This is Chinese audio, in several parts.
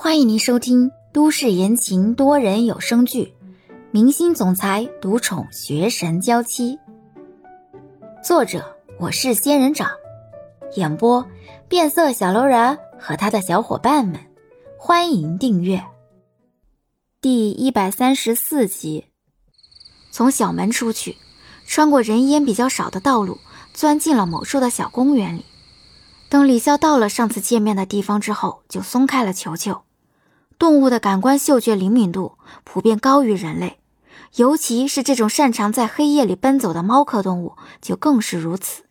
欢迎您收听都市言情多人有声剧《明星总裁独宠学神娇妻》，作者我是仙人掌，演播变色小楼人和他的小伙伴们。欢迎订阅。第一百三十四集，从小门出去，穿过人烟比较少的道路，钻进了某处的小公园里。等李潇到了上次见面的地方之后，就松开了球球。动物的感官嗅觉灵敏度普遍高于人类，尤其是这种擅长在黑夜里奔走的猫科动物就更是如此。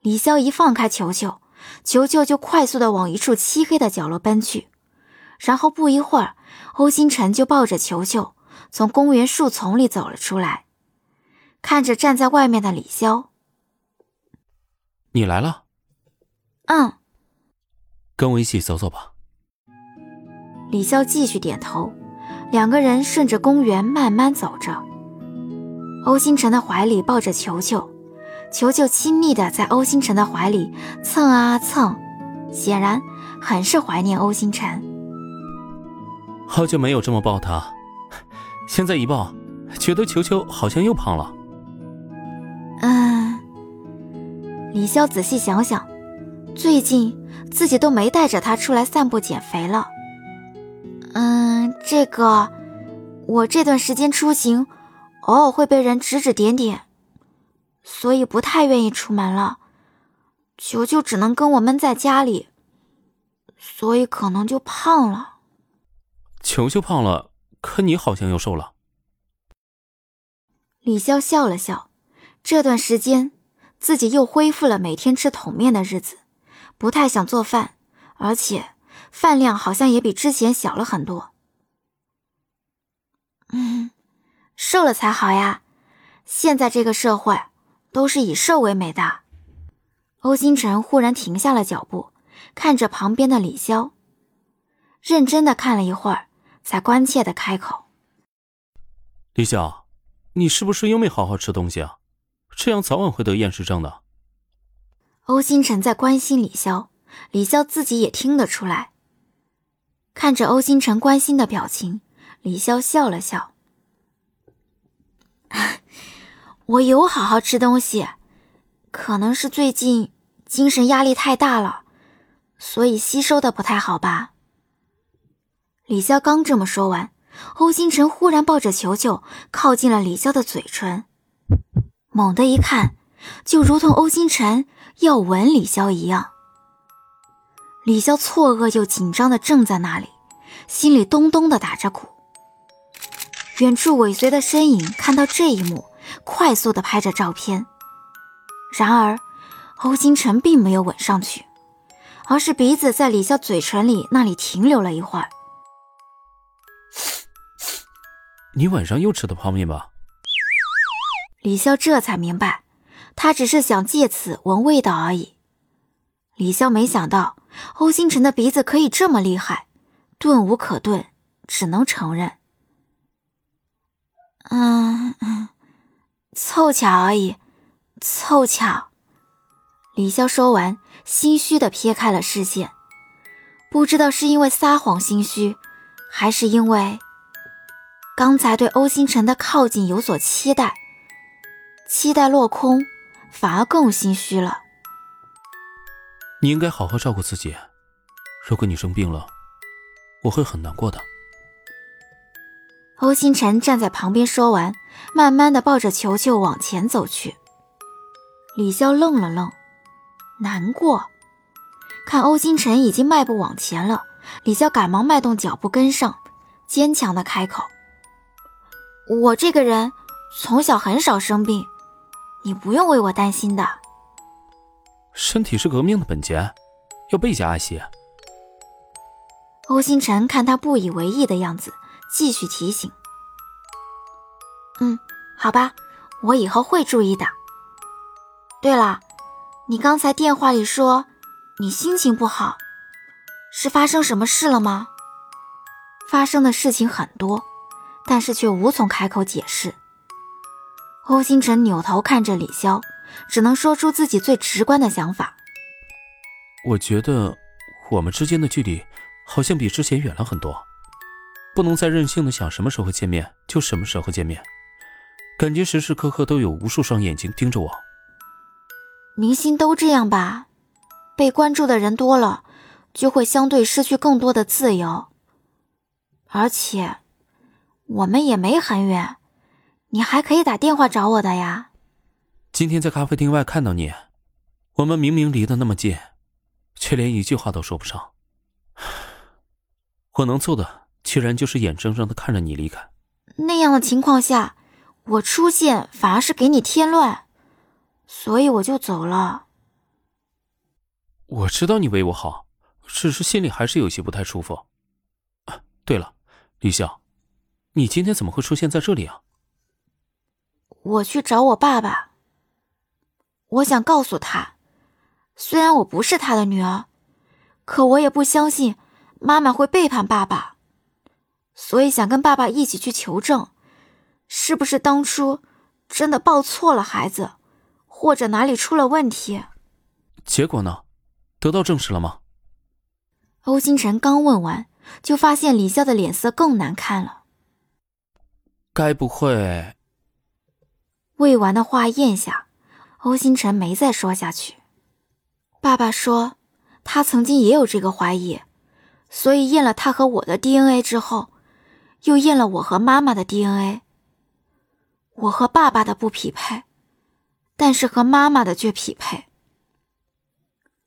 李潇一放开球球，球球就快速的往一处漆黑的角落奔去，然后不一会儿，欧星辰就抱着球球从公园树丛里走了出来，看着站在外面的李潇：“你来了。”“嗯。”“跟我一起走走吧。”李潇继续点头，两个人顺着公园慢慢走着。欧星辰的怀里抱着球球，球球亲密的在欧星辰的怀里蹭啊蹭，显然很是怀念欧星辰。好久没有这么抱他，现在一抱，觉得球球好像又胖了。嗯，李潇仔细想想，最近自己都没带着他出来散步减肥了。嗯，这个，我这段时间出行，偶尔会被人指指点点，所以不太愿意出门了。球球只能跟我闷在家里，所以可能就胖了。球球胖了，可你好像又瘦了。李潇笑了笑，这段时间自己又恢复了每天吃桶面的日子，不太想做饭，而且。饭量好像也比之前小了很多。嗯，瘦了才好呀！现在这个社会都是以瘦为美的。欧星辰忽然停下了脚步，看着旁边的李潇，认真的看了一会儿，才关切的开口：“李潇，你是不是又没好好吃东西啊？这样早晚会得厌食症的。”欧星辰在关心李潇，李潇自己也听得出来。看着欧星辰关心的表情，李潇笑了笑：“ 我有好好吃东西，可能是最近精神压力太大了，所以吸收的不太好吧。”李潇刚这么说完，欧星辰忽然抱着球球靠近了李潇的嘴唇，猛地一看，就如同欧星辰要吻李潇一样。李潇错愕又紧张的正在那里，心里咚咚的打着鼓。远处尾随的身影看到这一幕，快速的拍着照片。然而，欧星辰并没有吻上去，而是鼻子在李潇嘴唇里那里停留了一会儿。你晚上又吃的泡面吧？李潇这才明白，他只是想借此闻味道而已。李潇没想到。欧星辰的鼻子可以这么厉害，顿无可顿，只能承认。嗯，凑巧而已，凑巧。李潇说完，心虚的撇开了视线，不知道是因为撒谎心虚，还是因为刚才对欧星辰的靠近有所期待，期待落空，反而更心虚了。你应该好好照顾自己。如果你生病了，我会很难过的。欧星辰站在旁边说完，慢慢的抱着球球往前走去。李潇愣了愣，难过。看欧星辰已经迈步往前了，李潇赶忙迈动脚步跟上，坚强的开口：“我这个人从小很少生病，你不用为我担心的。”身体是革命的本钱，要倍加爱惜。欧星辰看他不以为意的样子，继续提醒：“嗯，好吧，我以后会注意的。对了，你刚才电话里说你心情不好，是发生什么事了吗？”发生的事情很多，但是却无从开口解释。欧星辰扭头看着李潇。只能说出自己最直观的想法。我觉得我们之间的距离好像比之前远了很多，不能再任性的想什么时候见面就什么时候见面，感觉时时刻刻都有无数双眼睛盯着我。明星都这样吧，被关注的人多了，就会相对失去更多的自由。而且，我们也没很远，你还可以打电话找我的呀。今天在咖啡厅外看到你，我们明明离得那么近，却连一句话都说不上。我能做的，居然就是眼睁睁的看着你离开。那样的情况下，我出现反而是给你添乱，所以我就走了。我知道你为我好，只是心里还是有些不太舒服。啊，对了。李笑，你今天怎么会出现在这里啊？我去找我爸爸。我想告诉他，虽然我不是他的女儿，可我也不相信妈妈会背叛爸爸，所以想跟爸爸一起去求证，是不是当初真的抱错了孩子，或者哪里出了问题。结果呢？得到证实了吗？欧星辰刚问完。就发现李笑的脸色更难看了。该不会……未完的话咽下，欧星辰没再说下去。爸爸说，他曾经也有这个怀疑，所以验了他和我的 DNA 之后，又验了我和妈妈的 DNA。我和爸爸的不匹配，但是和妈妈的却匹配。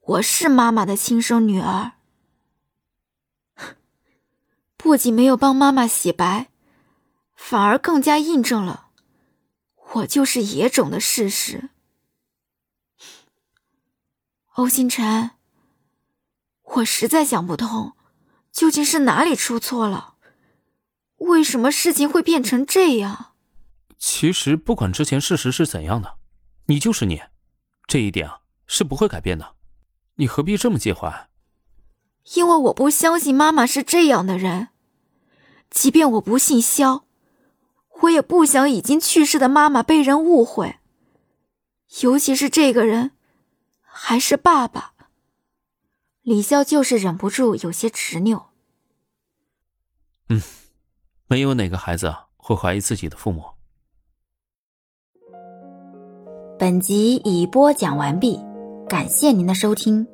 我是妈妈的亲生女儿。不仅没有帮妈妈洗白，反而更加印证了我就是野种的事实。欧星辰，我实在想不通，究竟是哪里出错了？为什么事情会变成这样？其实不管之前事实是怎样的，你就是你，这一点啊是不会改变的。你何必这么介怀？因为我不相信妈妈是这样的人。即便我不姓肖，我也不想已经去世的妈妈被人误会。尤其是这个人，还是爸爸。李潇就是忍不住有些执拗。嗯，没有哪个孩子会怀疑自己的父母。本集已播讲完毕，感谢您的收听。